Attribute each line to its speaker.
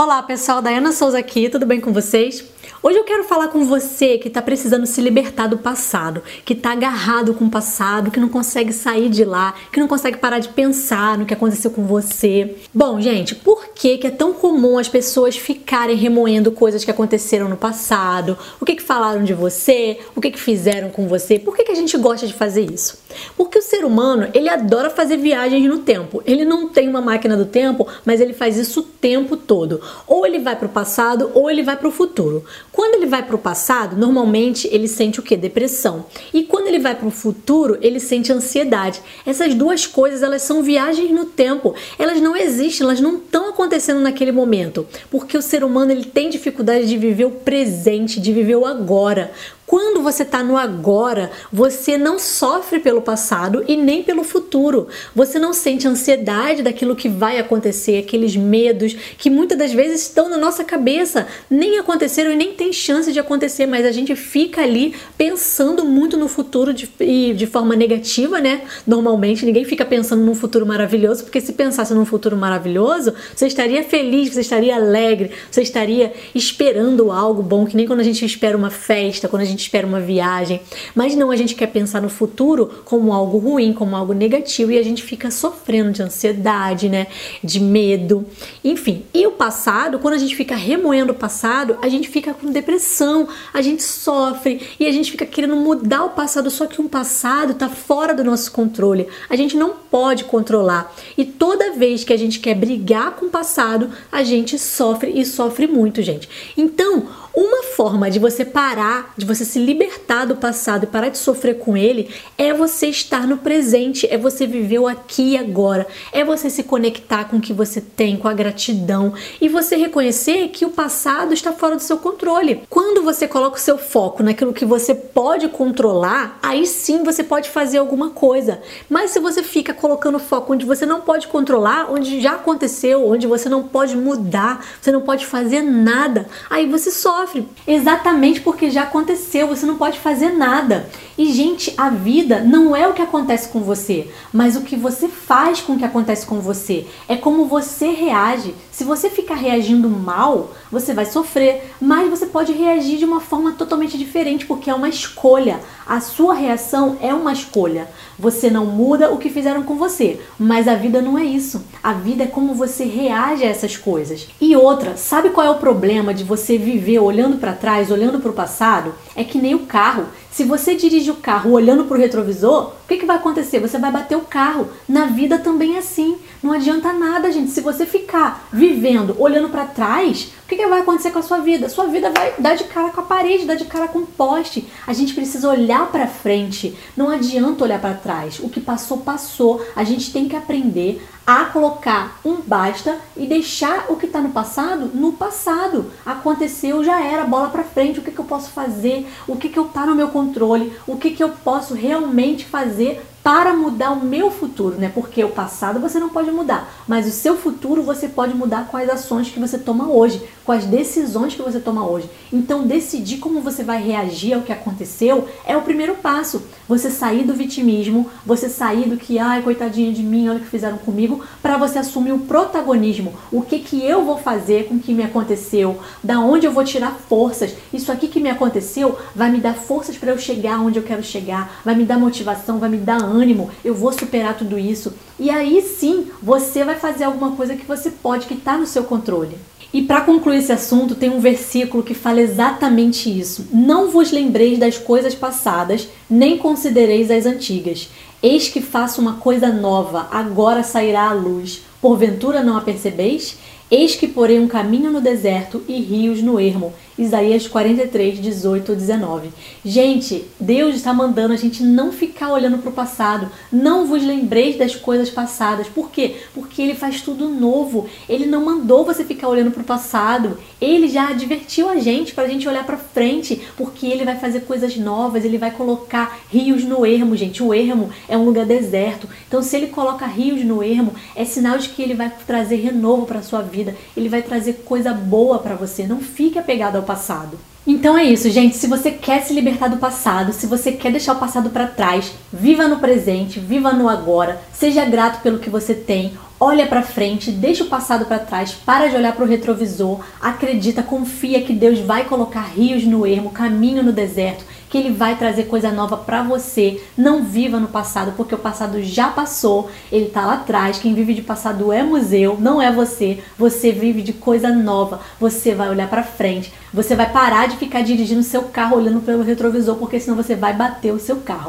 Speaker 1: Olá pessoal, Dayana Souza aqui, tudo bem com vocês? Hoje eu quero falar com você que está precisando se libertar do passado, que está agarrado com o passado, que não consegue sair de lá, que não consegue parar de pensar no que aconteceu com você. Bom, gente, por que, que é tão comum as pessoas ficarem remoendo coisas que aconteceram no passado? O que, que falaram de você? O que, que fizeram com você? Por que, que a gente gosta de fazer isso? Porque o ser humano, ele adora fazer viagens no tempo. Ele não tem uma máquina do tempo, mas ele faz isso o tempo todo. Ou ele vai para o passado ou ele vai para o futuro. Quando ele vai para o passado, normalmente ele sente o que? Depressão. E quando ele vai para o futuro, ele sente ansiedade. Essas duas coisas, elas são viagens no tempo. Elas não existem, elas não estão acontecendo naquele momento, porque o ser humano ele tem dificuldade de viver o presente, de viver o agora. Quando você está no agora, você não sofre pelo passado e nem pelo futuro. Você não sente ansiedade daquilo que vai acontecer, aqueles medos que muitas das vezes estão na nossa cabeça, nem aconteceram e nem tem chance de acontecer, mas a gente fica ali pensando muito no futuro de, de forma negativa, né? Normalmente ninguém fica pensando num futuro maravilhoso, porque se pensasse num futuro maravilhoso, você estaria feliz, você estaria alegre, você estaria esperando algo bom, que nem quando a gente espera uma festa, quando a gente gente espera uma viagem, mas não a gente quer pensar no futuro como algo ruim, como algo negativo e a gente fica sofrendo de ansiedade, né, de medo, enfim. E o passado, quando a gente fica remoendo o passado, a gente fica com depressão, a gente sofre e a gente fica querendo mudar o passado, só que um passado está fora do nosso controle. A gente não pode controlar. E toda vez que a gente quer brigar com o passado, a gente sofre e sofre muito, gente. Então, uma forma de você parar, de você se libertar do passado e parar de sofrer com ele, é você estar no presente, é você viver o aqui e agora, é você se conectar com o que você tem, com a gratidão e você reconhecer que o passado está fora do seu controle. Quando você coloca o seu foco naquilo que você pode controlar, aí sim você pode fazer alguma coisa. Mas se você fica colocando foco onde você não pode controlar, onde já aconteceu, onde você não pode mudar, você não pode fazer nada, aí você só sofre. Exatamente porque já aconteceu, você não pode fazer nada. E, gente, a vida não é o que acontece com você, mas o que você faz com o que acontece com você. É como você reage. Se você ficar reagindo mal, você vai sofrer, mas você pode reagir de uma forma totalmente diferente, porque é uma escolha. A sua reação é uma escolha. Você não muda o que fizeram com você, mas a vida não é isso. A vida é como você reage a essas coisas. E outra, sabe qual é o problema de você viver olhando para trás, olhando para o passado? É que nem o carro. Se você dirige o carro olhando para o retrovisor, o que, que vai acontecer? Você vai bater o carro. Na vida também é assim. Não adianta nada, gente. Se você ficar vivendo olhando para trás, que, que vai acontecer com a sua vida? Sua vida vai dar de cara com a parede, dar de cara com o poste. A gente precisa olhar para frente. Não adianta olhar para trás. O que passou, passou. A gente tem que aprender a colocar um basta e deixar o que está no passado no passado. Aconteceu, já era, bola para frente. O que, que eu posso fazer? O que, que eu tá no meu controle? O que, que eu posso realmente fazer para mudar o meu futuro, né? Porque o passado você não pode mudar, mas o seu futuro você pode mudar com as ações que você toma hoje, com as decisões que você toma hoje. Então, decidir como você vai reagir ao que aconteceu é o primeiro passo. Você sair do vitimismo, você sair do que, ai, coitadinha de mim, olha o que fizeram comigo, para você assumir o protagonismo. O que que eu vou fazer com o que me aconteceu? Da onde eu vou tirar forças? Isso aqui que me aconteceu vai me dar forças para eu chegar onde eu quero chegar, vai me dar motivação, vai me dar ânimo, eu vou superar tudo isso. E aí sim, você vai fazer alguma coisa que você pode, que está no seu controle. E para concluir esse assunto, tem um versículo que fala exatamente isso. Não vos lembreis das coisas passadas, nem considereis as antigas. Eis que faço uma coisa nova, agora sairá à luz. Porventura não a percebeis? Eis que porei um caminho no deserto e rios no ermo. Isaías 43, 18 19. Gente, Deus está mandando a gente não ficar olhando para o passado. Não vos lembreis das coisas passadas. Por quê? Porque Ele faz tudo novo. Ele não mandou você ficar olhando para o passado. Ele já advertiu a gente para a gente olhar para frente. Porque Ele vai fazer coisas novas. Ele vai colocar rios no ermo, gente. O ermo é um lugar deserto. Então, se Ele coloca rios no ermo, é sinal de que Ele vai trazer renovo para sua vida. Ele vai trazer coisa boa para você. Não fique apegado ao passado. Então é isso, gente. Se você quer se libertar do passado, se você quer deixar o passado para trás, viva no presente, viva no agora, seja grato pelo que você tem, Olha para frente, deixa o passado para trás, para de olhar para o retrovisor, acredita, confia que Deus vai colocar rios no ermo, caminho no deserto, que ele vai trazer coisa nova para você. Não viva no passado, porque o passado já passou, ele tá lá atrás. Quem vive de passado é museu, não é você. Você vive de coisa nova. Você vai olhar para frente. Você vai parar de ficar dirigindo seu carro olhando pelo retrovisor, porque senão você vai bater o seu carro.